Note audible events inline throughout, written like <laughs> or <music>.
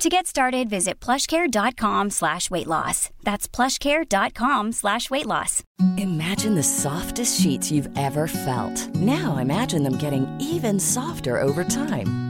To get started, visit plushcare.com slash weight loss. That's plushcare.com slash weight loss. Imagine the softest sheets you've ever felt. Now imagine them getting even softer over time.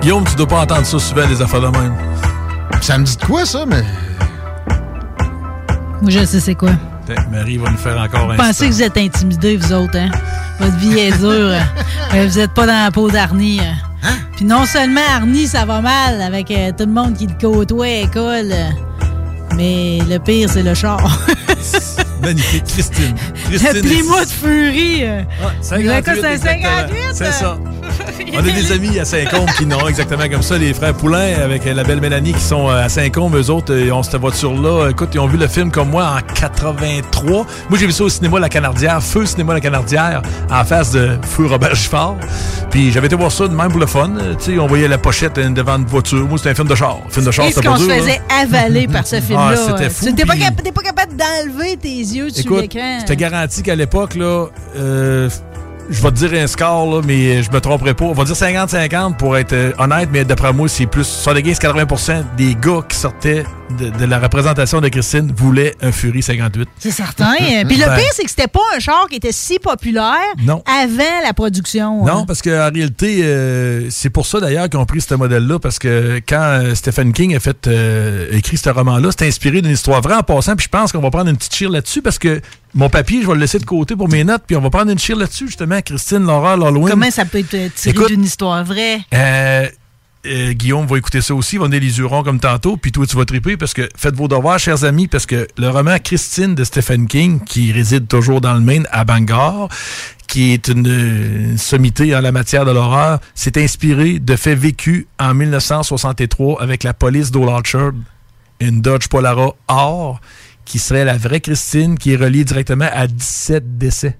Guillaume, tu dois pas entendre ça souvent, les affaires de même. Ça me dit de quoi, ça, mais. Moi, je sais c'est quoi. Marie va nous faire encore un. Vous pensez que vous êtes intimidés, vous autres, hein? Votre vie est dure. hein? <laughs> Vous êtes pas dans la peau d'Arnie. hein? Puis non seulement Arnie, ça va mal avec euh, tout le monde qui le côtoie à l'école, euh, mais le pire, c'est le char. <laughs> Magnifique. Christine. Christine. Appelez-moi de furie. euh. Ouais, Le gars, 58, c'est un exactement. 58, C'est ça? On a des amis à Saint-Côme qui n'ont exactement comme ça, les frères Poulain avec la belle Mélanie qui sont euh, à Saint-Côme. Eux autres, euh, ils ont cette voiture-là. Écoute, ils ont vu le film comme moi en 83. Moi, j'ai vu ça au cinéma La Canardière, Feu Cinéma La Canardière, en face de Feu Robert Giffard. Puis j'avais été voir ça de même pour le fun. Euh, Tu sais, on voyait la pochette euh, devant une voiture. Moi, c'était un film de char. Film de char, c'était qu'on pas se faisait là. avaler par ce film-là. Ah, c'était euh, fou, T'es pas, pas capable d'enlever tes yeux sur l'écran. je te garantis qu'à l'époque, là, euh, je vais te dire un score, là, mais je me tromperai pas. On va dire 50-50 pour être euh, honnête, mais d'après moi, c'est plus 75-80% des gars qui sortaient de, de la représentation de Christine voulaient un Fury 58. C'est certain. <laughs> Puis le Ben, pire, c'est que c'était pas un char qui était si populaire Non. avant la production. Non, hein. parce qu'en réalité, euh, c'est pour ça d'ailleurs qu'ils ont pris ce modèle-là, parce que quand euh, Stephen King a fait euh, écrit ce roman-là, c'est inspiré d'une histoire vraie en passant, puis je pense qu'on va prendre une petite chire là-dessus, parce que mon papier, je vais le laisser de côté pour mes notes, puis on va prendre une chire là-dessus, justement, Christine, Laura, l'Halloween. Comment ça peut être tiré d'une histoire vraie? Euh, euh, Guillaume va écouter ça aussi, il va donner les yeux ronds comme tantôt, puis toi, tu vas triper parce que faites vos devoirs, chers amis, parce que le roman Christine de Stephen King, qui réside toujours dans le Maine, à Bangor, qui est une, une sommité en la matière de l'horreur, s'est inspiré de faits vécus en 1963 avec la police d'Olatchard, une Dodge Polara or, qui serait la vraie Christine, qui est reliée directement à 17 décès.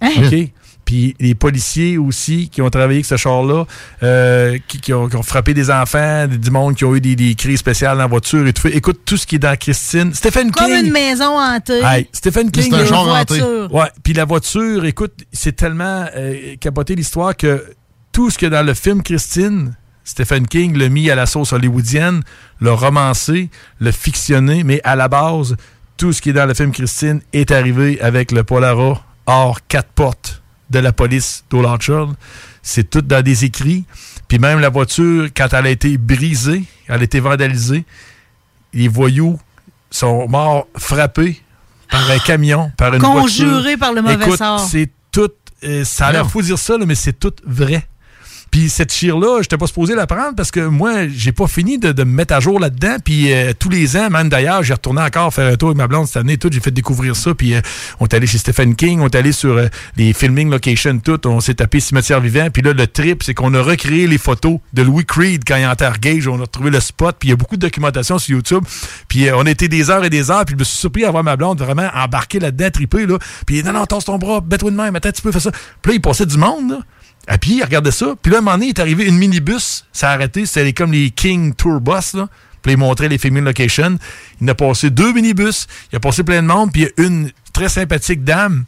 Hein? OK? Puis les policiers aussi qui ont travaillé avec ce char-là, euh, qui, qui ont, qui ont frappé des enfants, des- du monde qui ont eu des, des cris spéciales dans la voiture et tout. Écoute tout ce qui est dans Christine. Stephen Comme King. une maison hantée. Hey, Stephen King. C'est un Une char hanté. voiture. Ouais, puis la voiture, écoute, c'est tellement euh, capoté l'histoire que tout ce qu'il y a dans le film Christine, Stephen King l'a mis à la sauce hollywoodienne, l'a romancé, l'a fictionné, mais à la base, tout ce qui est dans le film Christine est arrivé avec le Polara hors quatre portes de la police d'Olatchard. C'est tout dans des écrits. Puis même la voiture, quand elle a été brisée, elle a été vandalisée, les voyous sont morts frappés par un camion, par une voiture. Conjuré par le mauvais Écoute, sort. c'est tout. euh, ça a l'air fou de dire ça, là, mais c'est tout vrai. Puis cette chire-là, je pas supposé la prendre parce que moi, j'ai pas fini de, me mettre à jour là-dedans. Puis euh, tous les ans, même d'ailleurs, j'ai retourné encore faire un tour avec ma blonde cette année. Tout, j'ai fait découvrir ça. Puis euh, on est allé chez Stephen King, on est allé sur euh, les filming locations, tout. On s'est tapé Cimetière Vivant. Puis là, le trip, c'est qu'on a recréé les photos de Louis Creed quand il est en terre gage. On a retrouvé le spot. Puis il y a beaucoup de documentation sur YouTube. Puis on a été des heures et des heures. Puis je me suis surpris à voir ma blonde vraiment embarquer là-dedans, triper. Là. Puis non, non, tasse ton bras, bête-toi de même, attends, tu peux faire ça. Puis là, il passait du monde. Là. À pied, il regardait ça. Puis là, à un moment donné, il est arrivé une minibus. Ça a arrêté. C'était comme les King Tour Bus. Là. Puis il montrait les filming locations. Il a passé deux minibus. Il a passé plein de monde. Puis il y a une très sympathique dame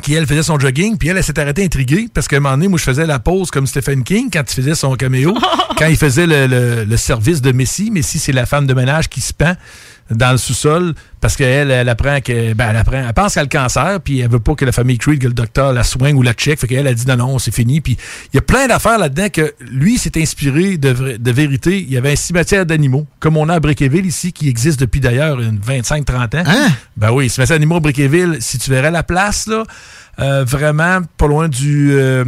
qui, elle, faisait son jogging, puis elle, elle s'est arrêtée intriguée, parce qu'à un moment donné, moi, je faisais la pause comme Stephen King quand il faisait son caméo, <laughs> quand il faisait le, le- le service de Messi. Messi, c'est la femme de ménage qui se pend dans le sous-sol, parce qu'elle, elle apprend que, ben, elle apprend, elle pense qu'elle a le cancer, puis elle veut pas que la famille Creed, que le docteur la soigne ou la check, fait qu'elle a dit non, non, c'est fini, puis il y a plein d'affaires là-dedans que lui s'est inspiré de, de vérité. Il y avait un cimetière d'animaux, comme on a à Brickeville ici, qui existe depuis d'ailleurs une 25-30 ans. Hein? Ben oui, cimetière d'animaux à Brickeville, si tu verrais la place, là, euh, vraiment pas loin du euh,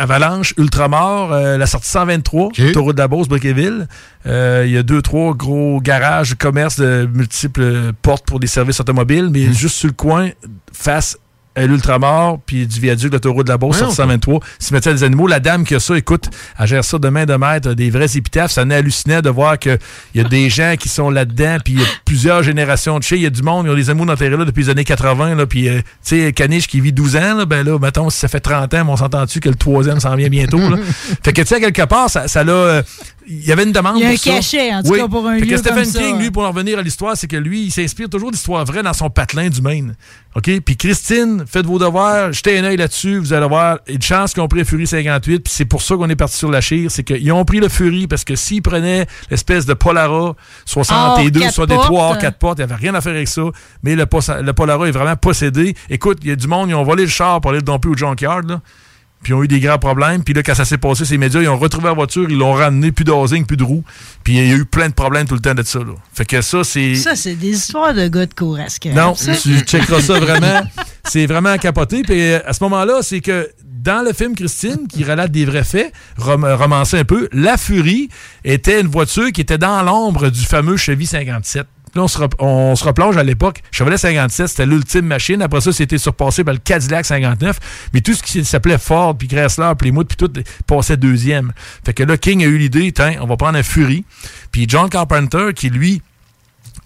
Avalanche, Ultramar, euh, la sortie 123, OK. autoroute de la Beauce, Brickeville. Euh, Il y a deux, trois gros garages, commerces de multiples portes pour des services automobiles, mais juste sur le coin, face l'Ultramar, puis du viaduc de l'autoroute de la Beauce, sortie 123, cimetière des animaux. La dame qui a ça, écoute, elle gère ça de main de maître, des vrais épitaphes. Ça n'est hallucinant de voir qu'il y a des gens qui sont là-dedans, puis il y a plusieurs générations de chez. Il y a du monde, ils ont des animaux enterrés là depuis les années 80, là, puis, euh, tu sais, Caniche qui vit 12 ans, là, ben là, mettons, si ça fait 30 ans, mais on s'entend-tu que le troisième s'en vient bientôt, là? <laughs> fait que, tu sais, quelque part, ça ça l'a... il y avait une demande Il y a un pour ça. cachet, en tout Oui. cas, pour un Fait que lieu Stephen comme ça. King, lui, pour en revenir à l'histoire, c'est que lui, il s'inspire toujours d'histoires vraies dans son patelin du Maine. OK? Puis Christine, faites vos devoirs, jetez un œil là-dessus, vous allez voir, une chance qu'ils ont pris le Fury 58, puis c'est pour ça qu'on est parti sur la chire, c'est qu'ils ont pris le Fury parce que s'ils prenaient l'espèce de Polara 62, Hors quatre soit des 3 portes. 4 portes, il n'y avait rien à faire avec ça, mais le, le Polara est vraiment possédé. Écoute, il y a du monde, ils ont volé le char pour aller le domper au junkyard, là. Puis ils ont eu des grands problèmes. Puis là, quand ça s'est passé, ces médias, ils ont retrouvé la voiture, ils l'ont ramené, plus d'housing, plus de roues. Puis il y a eu plein de problèmes tout le temps de ça. Là. Fait que ça, c'est. Ça, c'est des histoires de gars de courasque. Non, Ça, tu checkeras ça vraiment. C'est vraiment capoté. Puis euh, à ce moment-là, c'est que dans le film Christine, qui relate des vrais faits, rom romancé un peu, la Furie était une voiture qui était dans l'ombre du fameux Chevy 57. Là, on se, rep- on se replonge à l'époque. Chevrolet 57, c'était l'ultime machine. Après ça, c'était surpassé par le Cadillac 59. Mais tout ce qui s'appelait Ford, puis Chrysler, Plymouth, puis tout passait deuxième. Fait que là, King a eu l'idée, tiens, on va prendre un Fury. Puis John Carpenter, qui lui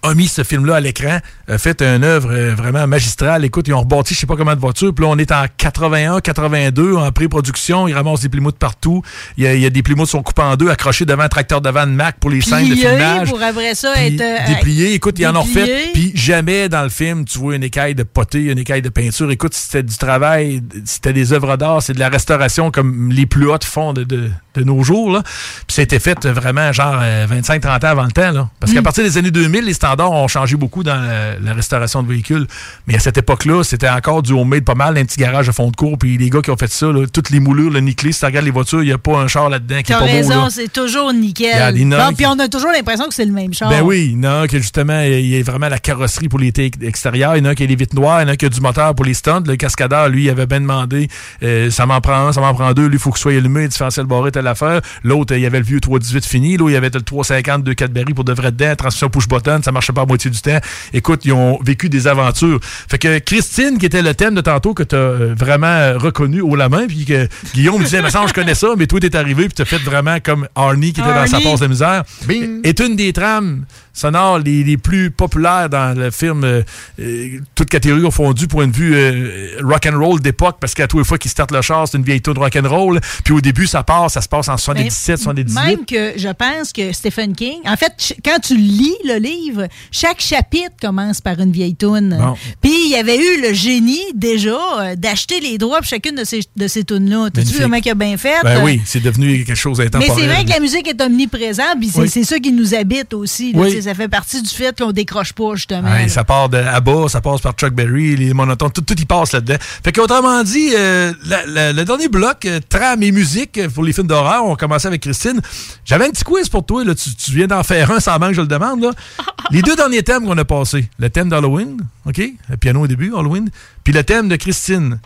a mis ce film-là à l'écran, a fait une œuvre euh, vraiment magistrale. Écoute, ils ont rebâti je sais pas combien de voitures. Puis là, on est en 81, 82, en pré-production. Ils ramassent des Plymouth partout. Il y a, il y a des Plymouth qui sont coupés en deux, accrochés devant un tracteur de van Mac pour les scènes de plié filmage. pour après ça Puis être. euh, déplié. Écoute, ils en ont déplié. refait. Puis jamais dans le film, tu vois une écaille de poté, une écaille de peinture. Écoute, c'était du travail, c'était des œuvres d'art, c'est de la restauration comme les plus hautes font de, de, de nos jours. Là. Puis ça a été fait vraiment genre 25-30 ans avant le temps. Là. Parce Mm. qu'à partir des années 2000, les standards ont changé beaucoup dans la, la restauration de véhicules. Mais à cette époque-là, c'était encore du homemade pas mal, un petit garage de fond de cours. Puis les gars qui ont fait ça, là, toutes les moulures, le nickelé, si tu regardes les voitures, il n'y a pas un char là-dedans qui est pas beau. raison, c'est toujours nickel. Il Non, puis on a toujours l'impression que c'est le même char. Ben oui, il y en a un que justement, il y a vraiment la carrosserie pour les extérieurs. Il y en a un qui a les vitres noires, il y en a qui a du moteur pour les stunts. Le cascadeur, lui, il avait bien demandé euh, ça m'en prend un, ça m'en prend deux. Lui, il faut que soit allumé, différentiel barré, telle affaire. L'autre, euh, il y avait le vieux 318 fini. L'autre, il y avait le 350 2 Cadbury pour de vrai dedans, transmission push-button, ça marchait pas à moitié du temps. Écoute, ils ont vécu des aventures. Fait que Christine, qui était le thème de tantôt, que tu as vraiment euh, reconnu haut la main, puis que Guillaume me disait, mais ça, je connais ça, mais toi, t'es arrivé, puis t'as fait vraiment comme Arnie qui était dans sa passe de misère Bing. est une des trames sonores les, les plus populaires dans le film, euh, euh, toute catégorie confondue, point de vue euh, rock and roll d'époque, parce qu'à tous les fois qu'il starte le char, c'est une vieille tune rock and roll. Puis au début, ça part, ça se passe en 77, 78. Même que je pense que Stephen King, en fait, quand tu lis le livre, chaque chapitre commence par une vieille toune. Bon. Puis il y avait eu le génie déjà euh, d'acheter les droits pour chacune de ces, de ces tunes-là. Magnifique. vu comment il a bien fait? Ben oui, c'est devenu quelque chose Mais d'intemporel. c'est vrai que la musique est omniprésente, puis c'est Oui. ça qui nous habite aussi. là, Oui. Ça fait partie du fait qu'on décroche pas, justement. Ouais, ça part de bas, ça passe par Chuck Berry, les monotones, tout, tout y passe là-dedans. Fait qu'autrement dit, euh, la- la- le dernier bloc, euh, trame et musique euh, pour les films d'horreur, on commençait avec Christine. J'avais un petit quiz pour toi, là. Tu, tu viens d'en faire un sans manque, je le demande. Là. <laughs> les deux derniers thèmes qu'on a passés, le thème d'Halloween, OK? Le piano au début, Halloween, puis le thème de Christine.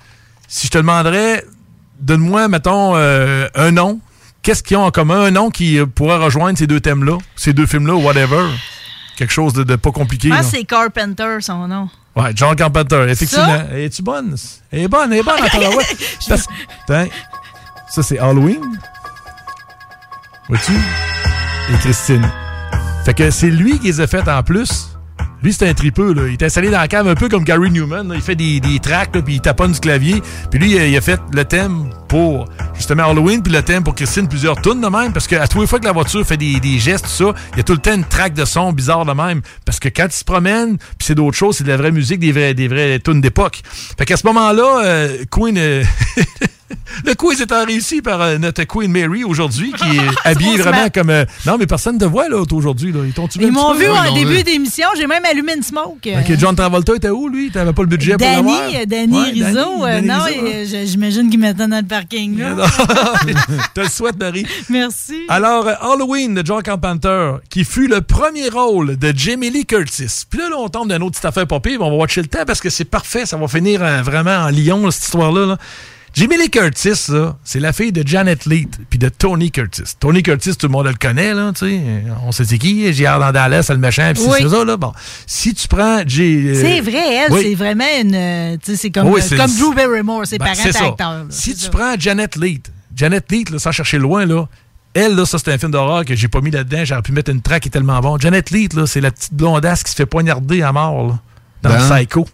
Si je te demanderais, donne-moi, mettons, euh, un nom. Qu'est-ce qu'ils ont en commun? Un nom qui euh, pourrait rejoindre ces deux thèmes-là, ces deux films-là, whatever? Quelque chose de, de pas compliqué. Que c'est Carpenter, son nom. Ouais, John Carpenter, effectivement. Es-tu bonne? Elle est bonne, elle est bonne. <laughs> Parce- Attends. Ça, c'est Halloween. Vois-tu? Et Christine. Fait que c'est lui qui les a faites en plus. Lui, c'est un tripeux. Là. Il est installé dans la cave un peu comme Gary Newman. Il fait des, des tracks, puis il taponne du clavier. Puis lui, il a, fait le thème pour justement Halloween, puis le thème pour Christine, plusieurs tunes de même. Parce qu'à tous les fois que la voiture fait des, des gestes, tout ça, il y a tout le temps une track de son bizarre de même. Parce que quand il se promène, puis c'est d'autres choses, c'est de la vraie musique, des vrais, des vrais tunes d'époque. Fait qu'à ce moment-là, euh, Queen... euh, <laughs> <laughs> Le quiz étant réussi par euh, notre Queen Mary aujourd'hui, qui <laughs> est habillée vraiment comme. euh, non, mais personne ne te voit là aujourd'hui. Là. Ils t'ont tué Ils m'ont vu en début d'émission. J'ai même allumé une smoke. Ok, John Travolta était où, lui? T'avais pas le budget pour Danny, l'avoir? euh, Danny Ouais, Rizzo. euh, Danny non, Rizzo, je- j'imagine qu'il m'attend dans le parking. Là. <laughs> hein. Te le souhaite, Marie. Merci. Alors, euh, Halloween de John Carpenter, qui fut le premier rôle de Jamie Lee Curtis. Puis là, là, on tombe d'une autre petite affaire pas pire, on va watcher le temps parce que c'est parfait. Ça va finir euh, vraiment en Lyon, cette histoire-là. là. Jamie Lee Curtis, c'est la fille de Janet Leigh puis de Tony Curtis. Tony Curtis, tout le monde le connaît, là, tu sais. On sait c'est qui. J'ai dans Dallas, c'est le méchant, puis Oui. c'est ça, là. Bon. Si tu prends... J- euh, C'est vrai, elle, oui. c'est vraiment une. euh, tu sais, c'est comme, Oui, euh, c'est- comme Drew Barrymore, ses Ben, parents acteurs. là, Si tu ça. prends Janet Leigh, Janet Leigh, là, sans chercher loin, là, elle, là, ça, c'est un film d'horreur que j'ai pas mis là-dedans. J'aurais pu mettre une track qui est tellement bon. Janet Leigh, là, c'est la petite blondasse qui se fait poignarder à mort, là, dans Ben. Psycho.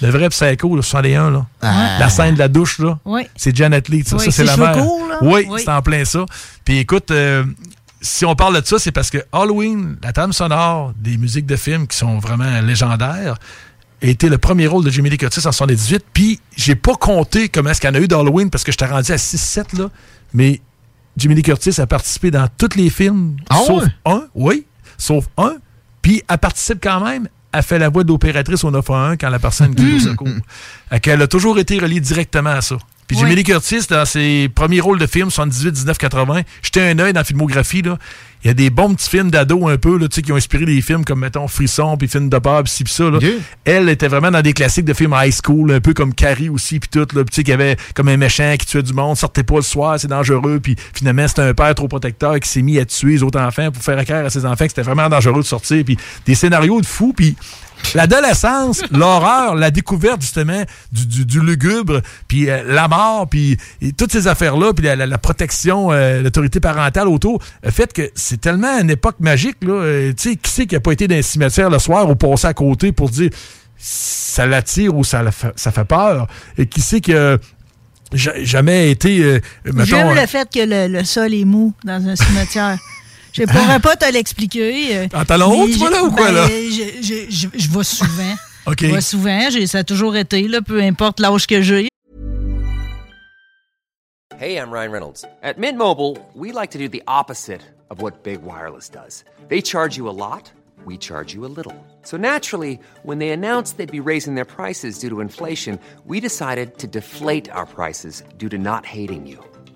Le vrai Psycho, le 61, là. Ah. La scène de la douche, là. Oui. C'est Janet Leigh. Ça, Oui, ça c'est la mère. là. Oui, Oui. c'est en plein ça. Puis écoute, euh, si on parle de ça, c'est parce que Halloween, la trame sonore des musiques de films qui sont vraiment légendaires, a été le premier rôle de Jimmy Lee Curtis en 78. Puis j'ai pas compté comment est-ce qu'il y en a eu d'Halloween parce que j'étais rendu à 6-7, là. Mais Jimmy Lee Curtis a participé dans tous les films, Ah sauf ouais? un. Oui, sauf un. Puis elle participe quand même. Elle fait la voix d'opératrice au 911 quand la personne crie <clears throat> au secours. Qu'elle a toujours été reliée directement à ça. Puis Oui. Jimmy Lee Curtis, dans ses premiers rôles de films, 78, 19, 80, jeté un œil dans la filmographie, là. Il y a des bons petits films d'ado un peu, là, tu sais, qui ont inspiré des films comme, mettons, Frisson, puis Film de peur, puis ci, puis ça, là. Elle était vraiment dans des classiques de films high school, un peu comme Carrie aussi, puis tout, là. Puis tu sais, qu'il y avait comme un méchant qui tuait du monde, sortez pas le soir, c'est dangereux, puis finalement, c'était un père trop protecteur qui s'est mis à tuer les autres enfants pour faire éclair à ses enfants que c'était vraiment dangereux de sortir, puis des scénarios de fous, puis l'adolescence, l'horreur, la découverte justement du, du, du lugubre, puis euh, la mort, puis toutes ces affaires-là, puis la, la- la protection, euh, l'autorité parentale autour, le fait que c'est tellement une époque magique, là, euh, tu sais, qui c'est qui a pas été dans un cimetière le soir ou passé à côté pour dire ça l'attire ou ça, la fait, ça fait peur, et qui sait que ja- jamais été, euh, J'aime le fait que le, le sol est mou dans un cimetière. Je pourrais pas te l'expliquer. En talons hauts, mais tu vas je- là, ou quoi, ben, là? Je, je, je, je vais souvent. <laughs> OK. Je vais souvent. J'ai- Ça a toujours été, là, peu importe l'âge que j'ai. Hey, I'm Ryan Reynolds. At Mint Mobile, we like to do the opposite of what Big Wireless does. They charge you a lot, we charge you a little. So naturally, when they announced they'd be raising their prices due to inflation, we decided to deflate our prices due to not hating you.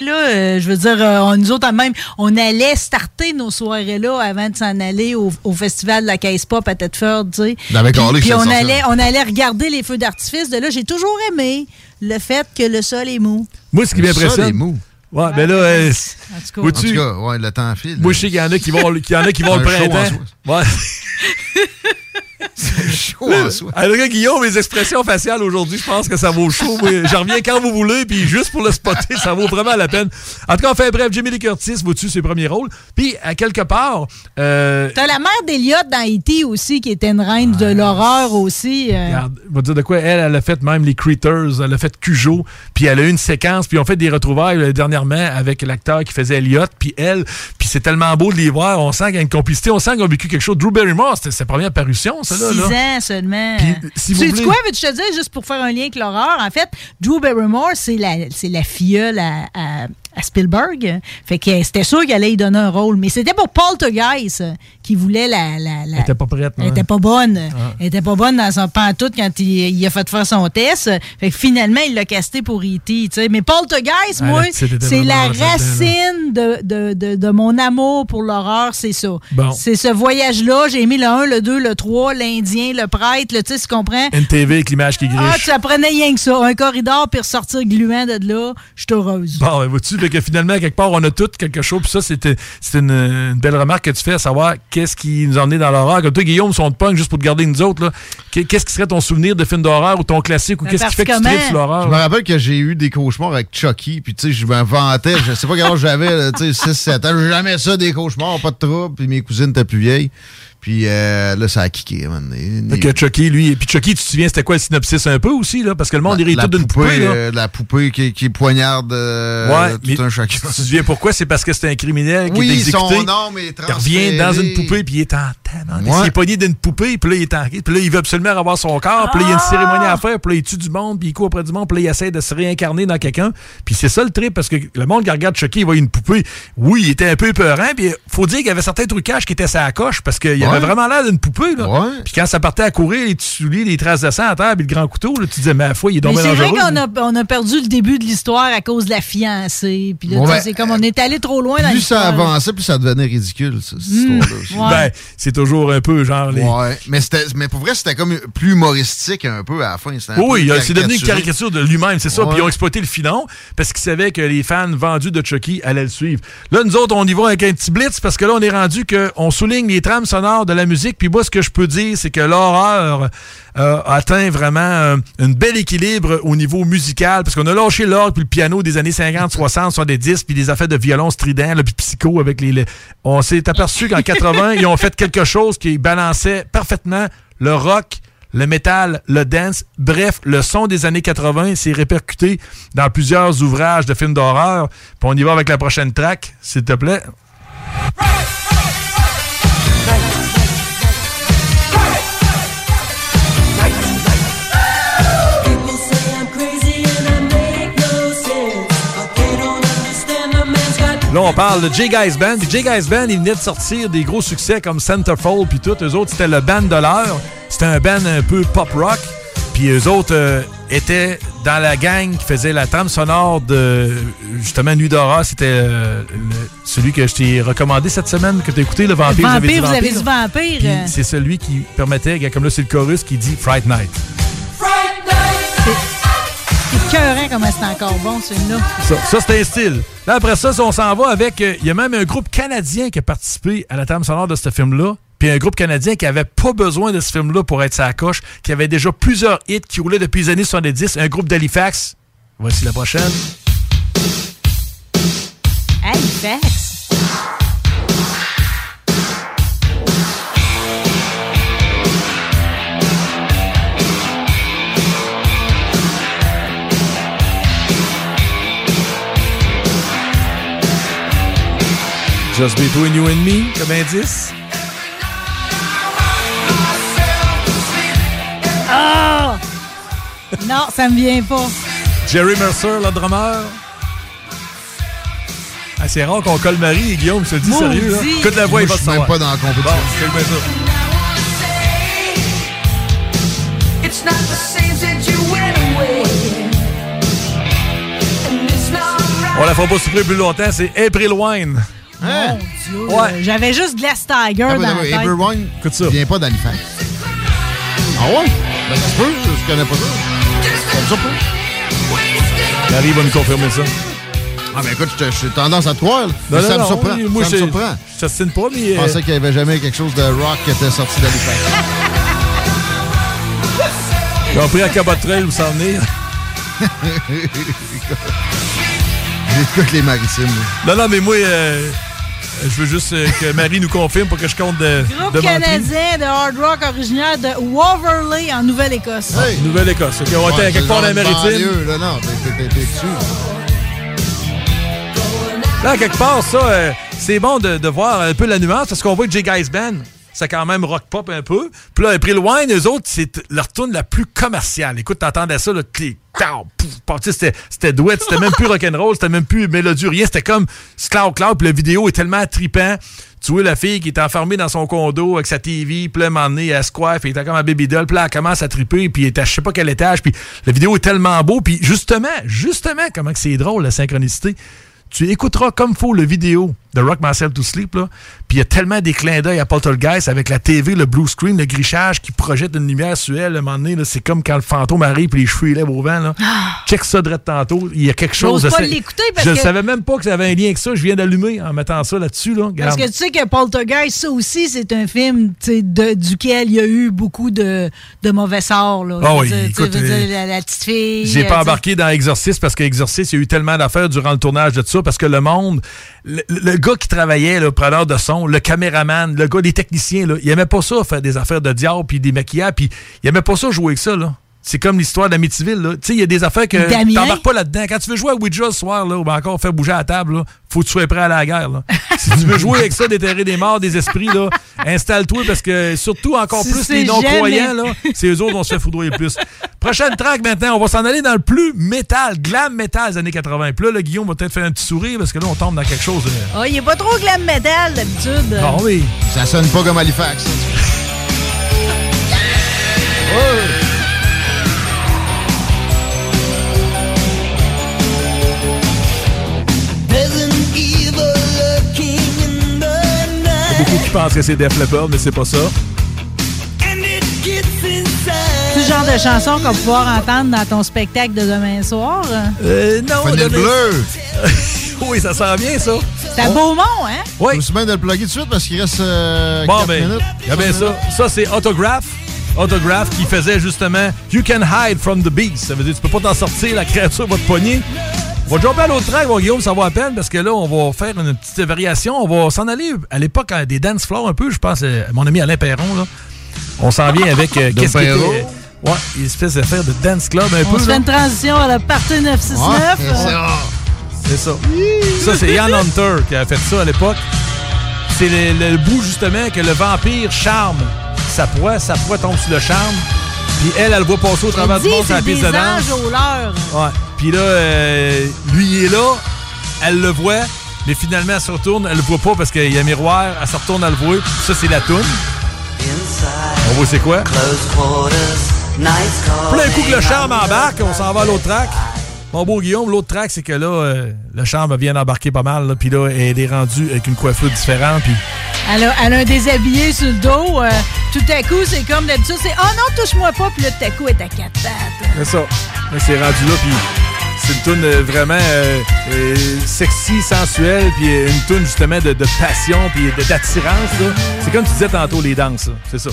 Là, euh, je veux dire, euh, on- nous autres, même, on allait starter nos soirées-là avant de s'en aller au, au festival de la Caisse Pop à Thetford, tu sais. Puis- on allait, on allait regarder les feux d'artifice. De là, j'ai toujours aimé le fait que le sol est mou. Moi, ce qui m'impressionne. Ouais, ben là, euh, En tout cas, Où En tu- tout cas, ouais, le temps file. moi, je sais qu'il y en a qui vont, en a qui vont le printemps. Ouais. <laughs> En soi? Alors, Guillaume, mes expressions faciales aujourd'hui, je pense que ça vaut chaud. J'en reviens quand vous voulez, puis juste pour le spotter, ça vaut vraiment la peine. En tout cas, enfin, bref, Jimmy Lee Curtis vaut-tu ses premiers rôles? Puis, à quelque part, euh, T'as la mère d'Eliott dans E.T. aussi, qui était une reine de l'horreur aussi. euh. Regarde, je vais te dire de quoi. Elle, elle a fait même les Critters, elle a fait Cujo, puis elle a eu une séquence, puis on fait des retrouvailles euh, dernièrement avec l'acteur qui faisait Elliot, puis elle, puis c'est tellement beau de les voir, on sent qu'il y a une complicité, on sent qu'ils ont vécu quelque chose. Drew Barrymore, c'était sa première parution, ça, là. Six là. ans seulement. Puis, si vous tu voulez- quoi, veux-tu te dire, juste pour faire un lien avec l'horreur, en fait, Drew Barrymore, c'est la, c'est la filleule à, à, à Spielberg. Fait que c'était sûr qu'il allait y donner un rôle. Mais c'était pour Paul Poltergeist euh, qui voulait la. la, la- Elle était pas prête, Elle non? était pas bonne. Elle était pas bonne dans son pantoute quand il, il a fait faire son test. Fait que finalement, il l'a casté pour E.T. tu. Mais Poltergeist, Ah, moi, c'est la là-dedans, racine de, de, de, de mon amour pour l'horreur, c'est ça. Bon. C'est ce voyage-là. J'ai aimé le 1, le 2, le 3, l'Indien, le prêtre, le, tu sais, tu comprends? Une TV avec l'image qui griche. Ah, tu apprenais rien que ça. Un corridor, puis ressortir gluant de là. Je suis heureuse. Bon, ben, vois-tu, fait que finalement, quelque part, on a tout quelque chose. Puis ça, c'était c'est une, une belle remarque que tu fais à savoir qu'est-ce qui nous a emmené dans l'horreur. Comme toi, Guillaume, son punk, juste pour te garder nous autres, Qu'est-ce qui serait ton souvenir de film d'horreur ou ton classique ou Ben, qu'est-ce qui fait que tu tripes sur l'horreur? Je me rappelle que j'ai eu des cauchemars avec Chucky, puis tu sais, je me vantais, je sais pas quel âge j'avais, tu sais, 6-7 ans, jamais ça, des cauchemars, pas de trouble, puis mes cousines étaient plus vieilles, puis euh, là, ça a kické, man. Fait que Chucky, lui, et puis Chucky, tu te souviens, c'était quoi le synopsis un peu aussi, là? Parce que le monde hérite d'une poupée, là. euh, la poupée qui, qui poignarde euh, Ouais, tout mais un chacun. Tu te souviens pourquoi? C'est parce que c'est un criminel qui est Oui, exécuté. son nom est Il revient dans une poupée, puis il est en. Ouais. Il est pogné d'une poupée, puis là, il est en puis là, il veut absolument avoir son corps, puis là, il y a une cérémonie à faire, puis là, il tue du monde, puis il court après du monde, puis là, il essaie de se réincarner dans quelqu'un. Puis c'est ça le trip, parce que le monde qui regarde Chucky, il voit une poupée. Oui, il était un peu peurant, puis faut dire qu'il y avait certains trucages qui étaient sa coche, parce qu'il. Avait vraiment l'air d'une poupée, là. Ouais. Puis quand ça partait à courir, les petits souliers, les traces de sang à terre, puis le grand couteau, là, tu disais, mais à la fois, il est donc c'est vrai qu'on a, on a perdu le début de l'histoire à cause de la fiancée. Puis là, Ouais, tu sais, ben, c'est comme on est allé trop loin dans Plus ça avançait, plus ça devenait ridicule, ça, cette Hmm. histoire-là. Ben, c'est toujours un peu genre les. Ouais, mais, mais pour vrai, c'était comme plus humoristique un peu à la fin. Oui, il c'est devenu une caricature de lui-même, c'est ça. Ouais. Puis ils ont exploité le filon parce qu'ils savaient que les fans vendus de Chucky allaient le suivre. Là, nous autres, on y va avec un petit blitz parce que là, on est rendu qu'on souligne les trames sonores de la musique. Puis moi, ce que je peux dire, c'est que l'horreur euh, atteint vraiment euh, un bel équilibre au niveau musical parce qu'on a lâché l'orgue puis le piano des années 50, 60, 70 puis des affaires de violon strident, puis psycho avec les... les- On s'est aperçu qu'en 80, ils ont fait quelque chose qui balançait parfaitement le rock le métal, le dance, bref, le son des années 80 s'est répercuté dans plusieurs ouvrages de films d'horreur. Puis on y va avec la prochaine track, s'il te plaît. Là, on parle de J Guys Band. Puis J Guys Band, ils venaient de sortir des gros succès comme Centerfold puis tout. Eux autres, c'était le band de l'heure. C'était un band un peu pop rock. Puis eux autres euh, étaient dans la gang qui faisait la trame sonore de justement Nuit. C'était euh, le- celui que je t'ai recommandé cette semaine, que tu as écouté, le Vampire. Vampire, vous avez Vampire. dit vampire. Euh, c'est celui qui permettait, comme là, c'est le chorus qui dit Fright Night. Écœurant comment c'est encore bon, celui-là. Ça, ça c'est un style. Là, après ça, si on s'en va avec. euh, Il y a même un groupe canadien qui a participé à la trame sonore de ce film-là. Puis un groupe canadien qui avait pas besoin de ce film-là pour être sa coche, qui avait déjà plusieurs hits qui roulaient depuis les années 70. Un groupe d'Halifax. Voici la prochaine. Halifax. Just Between You and Me, comme indice. Ah! Non, ça me vient pas. Jerry Mercer, le drummer. Ah, c'est rare qu'on colle Marie et Guillaume, dis Maudit. sérieux. Là. Écoute la voix, Moi, il va se même pas dans la compétition. Bon, ça. Right. On la fera pas souffrir plus longtemps, c'est April Wine. Hein? Dieu, Ouais. J'avais juste Glass Tiger Ah, dans la tête. Amber Wine Écoute ça. vient pas d'Halifax. Ah ouais? Ben, ça se peut, je connais pas ça. Comme ça, pas. Marie va nous confirmer ça. Ah, ben écoute, j'ai- j'ai tendance à te croire. là. Non, Mais non, ça me surprend. Moi, ça je me surprend. je t'assine pas, mais. Je euh, pensais qu'il n'y avait jamais quelque chose de rock qui était sorti d'Halifax. Ils ont pris un cabot trail où s'en venir. <laughs> J'écoute les maritimes. Non, non, mais moi, euh, je veux juste euh, que Marie nous confirme pour que je compte de, Groupe de canadien de hard rock originaire de Waverley en Nouvelle-Écosse. Hey! Nouvelle-Écosse. OK, on Ouais, être quelque part dans la maritime. là, non, t'es- t'es- t'es- t'es dessus. Là, quelque part, ça, euh, c'est bon de, de voir un peu la nuance parce qu'on voit que J Guys Band, c'est quand même rock pop un peu. Puis là, April Wine, eux autres, c'est leur tune la plus commerciale. Écoute, t'entendais ça, le clic, c'était, douette, c'était même plus rock'n'roll, c'était même plus mélodieux, rien. C'était comme cloud cloud, puis la vidéo est tellement trippant. Tu vois la fille qui est enfermée dans son condo avec sa TV, puis là, donné, elle se coiffe, elle est comme un baby doll, puis là, elle commence à triper, puis elle est à je sais pas quel étage, puis la vidéo est tellement beau, puis justement, justement, comment que c'est drôle, la synchronicité. Tu écouteras comme faut le vidéo de Rock Myself to Sleep, là, puis il y a tellement des clins d'œil à Poltergeist avec la TV, le blue screen, le grichage qui projette une lumière sur elle, à un moment donné, c'est comme quand le fantôme arrive puis les cheveux lèvent au vent, là. Check ça de tantôt, il y a quelque chose... Pas parce Je que- savais même pas que ça avait un lien avec ça, je viens d'allumer en mettant ça là-dessus, là. Parce que tu sais que Poltergeist, ça aussi, c'est un film de- duquel il y a eu beaucoup de, de mauvais sorts. Là. Ah veux oui, dire, écoute, euh, dire, la, la petite fille. J'ai euh, pas sais. embarqué dans Exorcist parce que Exorcist, il y a eu tellement d'affaires durant le tournage de ça parce que le monde, le, gars qui travaillait, le preneur de son, le caméraman, le gars des techniciens, là, il aimait pas ça faire des affaires de diable puis des maquillages puis il aimait pas ça jouer avec ça. C'est comme l'histoire d'Amityville. là. Tu sais, il y a des affaires que t'embarques pas là-dedans. Quand tu veux jouer à Ouija ce soir, là, ou bien encore faire bouger à la table, là, faut que tu sois prêt à la guerre. là. <laughs> si tu veux jouer avec ça, déterrer des morts, des esprits, là, installe-toi parce que surtout encore Si plus les non-croyants, jamais- là, c'est eux autres vont se faire foudroyer plus. Prochaine track maintenant, on va s'en aller dans le plus métal, glam métal des années 80. Puis là, le Guillaume va peut-être faire un petit sourire parce que là, on tombe dans quelque chose. de- Ah, il est pas trop glam metal d'habitude. Ah oui. Ça sonne pas comme Halifax. Il <laughs> qui pensent que c'est Def Leppard, mais c'est pas ça. C'est le genre de chanson qu'on va pouvoir entendre dans ton spectacle de demain soir? Euh, non. Fenêtre bleue. <laughs> oui, ça sent bien, ça. C'est à Beaumont, hein? Oui. Aussi bien de le plugger tout de suite parce qu'il reste euh, Bon, 4 ben, minutes. il y a bien ça. Ça, c'est Autograph. Autograph qui faisait justement You can hide from the beast. Ça veut dire tu peux pas t'en sortir, la créature va te pogner. On va jumper à l'autre track, bon, Guillaume, ça va à peine parce que là, on va faire une petite variation. On va s'en aller à l'époque à des dance floors un peu. Je pense euh, mon ami Alain Perron, là. On s'en vient avec euh, qu'est-ce qui était. Ouais, une espèce d'affaire de dance club un On peu. là. fait une transition à la partie Ouais, 969. c'est ça. C'est ça. Ça, c'est Ian Hunter qui a fait ça à l'époque. C'est le, le bout, justement, que le vampire charme sa proie. Sa proie tombe sur le charme. Puis elle, elle le voit passer au travers du monde sur la piste de danse. au. Ouais. Puis là, euh, lui, il est là. Elle le voit. Mais finalement, elle se retourne. Elle le voit pas parce qu'il y a un miroir. Elle se retourne à le voir. Puis ça, c'est la toune. On voit c'est quoi? Un coup que le charme embarque, on s'en va à l'autre track. Mon beau Guillaume, l'autre track, c'est que là, euh, le charme vient d'embarquer pas mal. là. Puis là, elle est rendue avec une coiffure différente. Puis Elle a, elle a un déshabillé sur le dos. euh, tout à coup, c'est comme d'habitude, c'est Oh non, touche-moi pas. Puis là, tout à coup, elle est à quatre pattes. c'est ça. Là, c'est rendu là. Puis c'est une toune euh, vraiment euh, euh, sexy, sensuelle. Puis une toune justement de, de passion puis d'attirance. C'est comme tu disais tantôt, les danses. C'est ça.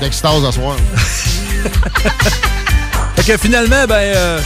D'extase à soir. <laughs> Fait que finalement, ben. euh,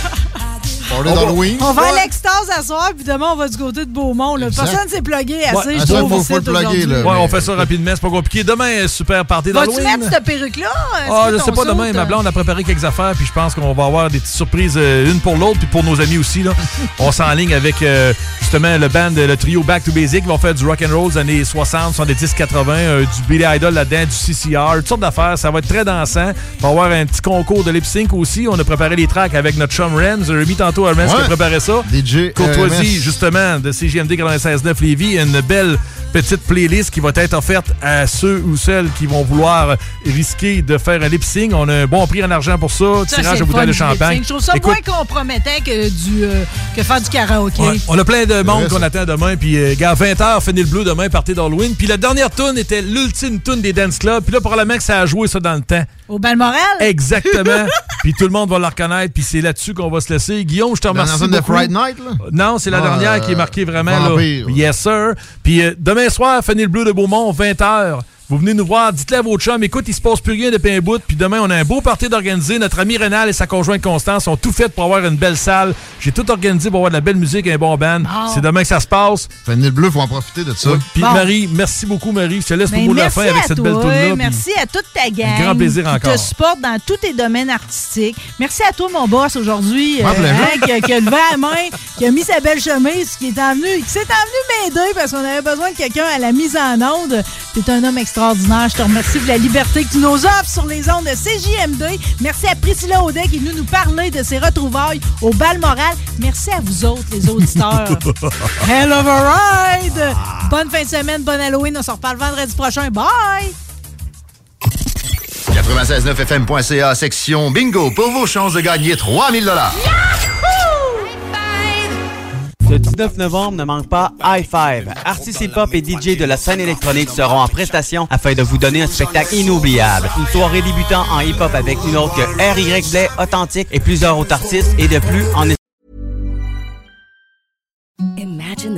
On va- d'Halloween. On va Ouais. à l'extase à soir, puis demain, on va du côté de Beaumont. Là. Personne s'est plugué assez. Ouais, je trouve, faut- faut le plugger, aujourd'hui. là. ouais, mais- on fait ça rapidement. C'est pas compliqué. Demain, euh, super party Vas-tu d'Halloween. mettre cette perruque-là? Ah, je sais pas demain. Ma blonde a préparé quelques affaires, puis je pense qu'on va avoir des petites surprises, euh, une pour l'autre, puis pour nos amis aussi. Là. <laughs> On s'enligne avec euh, justement le band, le trio Back to Basic. Ils vont faire du rock and roll des années 60, 70, 80, euh, du Billy Idol là-dedans, du CCR, toutes sortes d'affaires. Ça va être très dansant. On va avoir un petit concours de lip sync aussi. On a préparé les tracks avec notre chum Ren. Vous avez Ren qui a préparé ça. DJ Courtoisie, RMS. justement, de CGMD 96.9 Lévis. Une belle petite playlist qui va être offerte à ceux ou celles qui vont vouloir risquer de faire un lip sync. On a un bon prix en argent pour ça. Ça, tirage de bouteilles de le champagne. lip-sync. Je trouve ça Écoute, moins compromettant que, du, euh, que faire du karaoké. ouais, on a plein de monde qu'on attend demain. Puis, euh, gars, 20h, Fenil Bleu demain, partez d'Halloween. Puis la dernière tune était l'ultime tune des Dance Club. Puis là, probablement que ça a joué ça dans le temps. Au Balmoral? Exactement. <laughs> puis tout le monde va la reconnaître. Puis c'est là-dessus qu'on va se laisser. Guillaume, je te Dans remercie. la zone de. Fright Night, là? Non, c'est la Ah, dernière qui est marquée vraiment. Vampire. Là. Yes, sir. Puis euh, demain soir, Fanny Bleu de Beaumont, 20h. Vous venez nous voir, dites-le à vos chums, écoute, il se passe plus rien depuis un bout, puis demain, on a un beau party d'organiser. Notre ami Rénal et sa conjointe Constance sont tout faits pour avoir une belle salle. J'ai tout organisé pour avoir de la belle musique et un bon band. C'est demain que ça se passe. Fanny Bleu, faut en profiter de ça. Puis Bon. Marie, merci beaucoup, Marie. Je te laisse le Ben, mot de la fin avec cette toi, belle tune-là. Merci à toute ta gang. grand plaisir qui encore. te supporte dans tous tes domaines artistiques. Merci à toi, mon boss, aujourd'hui, plaisir. hein, qui, a- qui a levé la main, qui a mis sa belle chemise, qui est envenu, qui s'est envenu m'aider parce qu'on avait besoin de quelqu'un à la mise en onde. T'es un homme extraordinaire. Extraordinaire. Je te remercie de la liberté que tu nous offres sur les ondes de CJMD. Merci à Priscilla Audet qui est venue nous parler de ses retrouvailles au bal moral. Merci à vous autres, les auditeurs. <laughs> Hell of a ride! Bonne fin de semaine, bonne Halloween. On se reparle vendredi prochain. Bye! 969fm.ca, section bingo, pour vos chances de gagner 3000 dollars. Le 19 novembre, ne manque pas High Five. Artistes hip-hop et DJ de la scène électronique seront en prestation afin de vous donner un spectacle inoubliable. Une soirée débutant en hip-hop avec une autre que R.Y. Blais, Authentique et plusieurs autres artistes et de plus en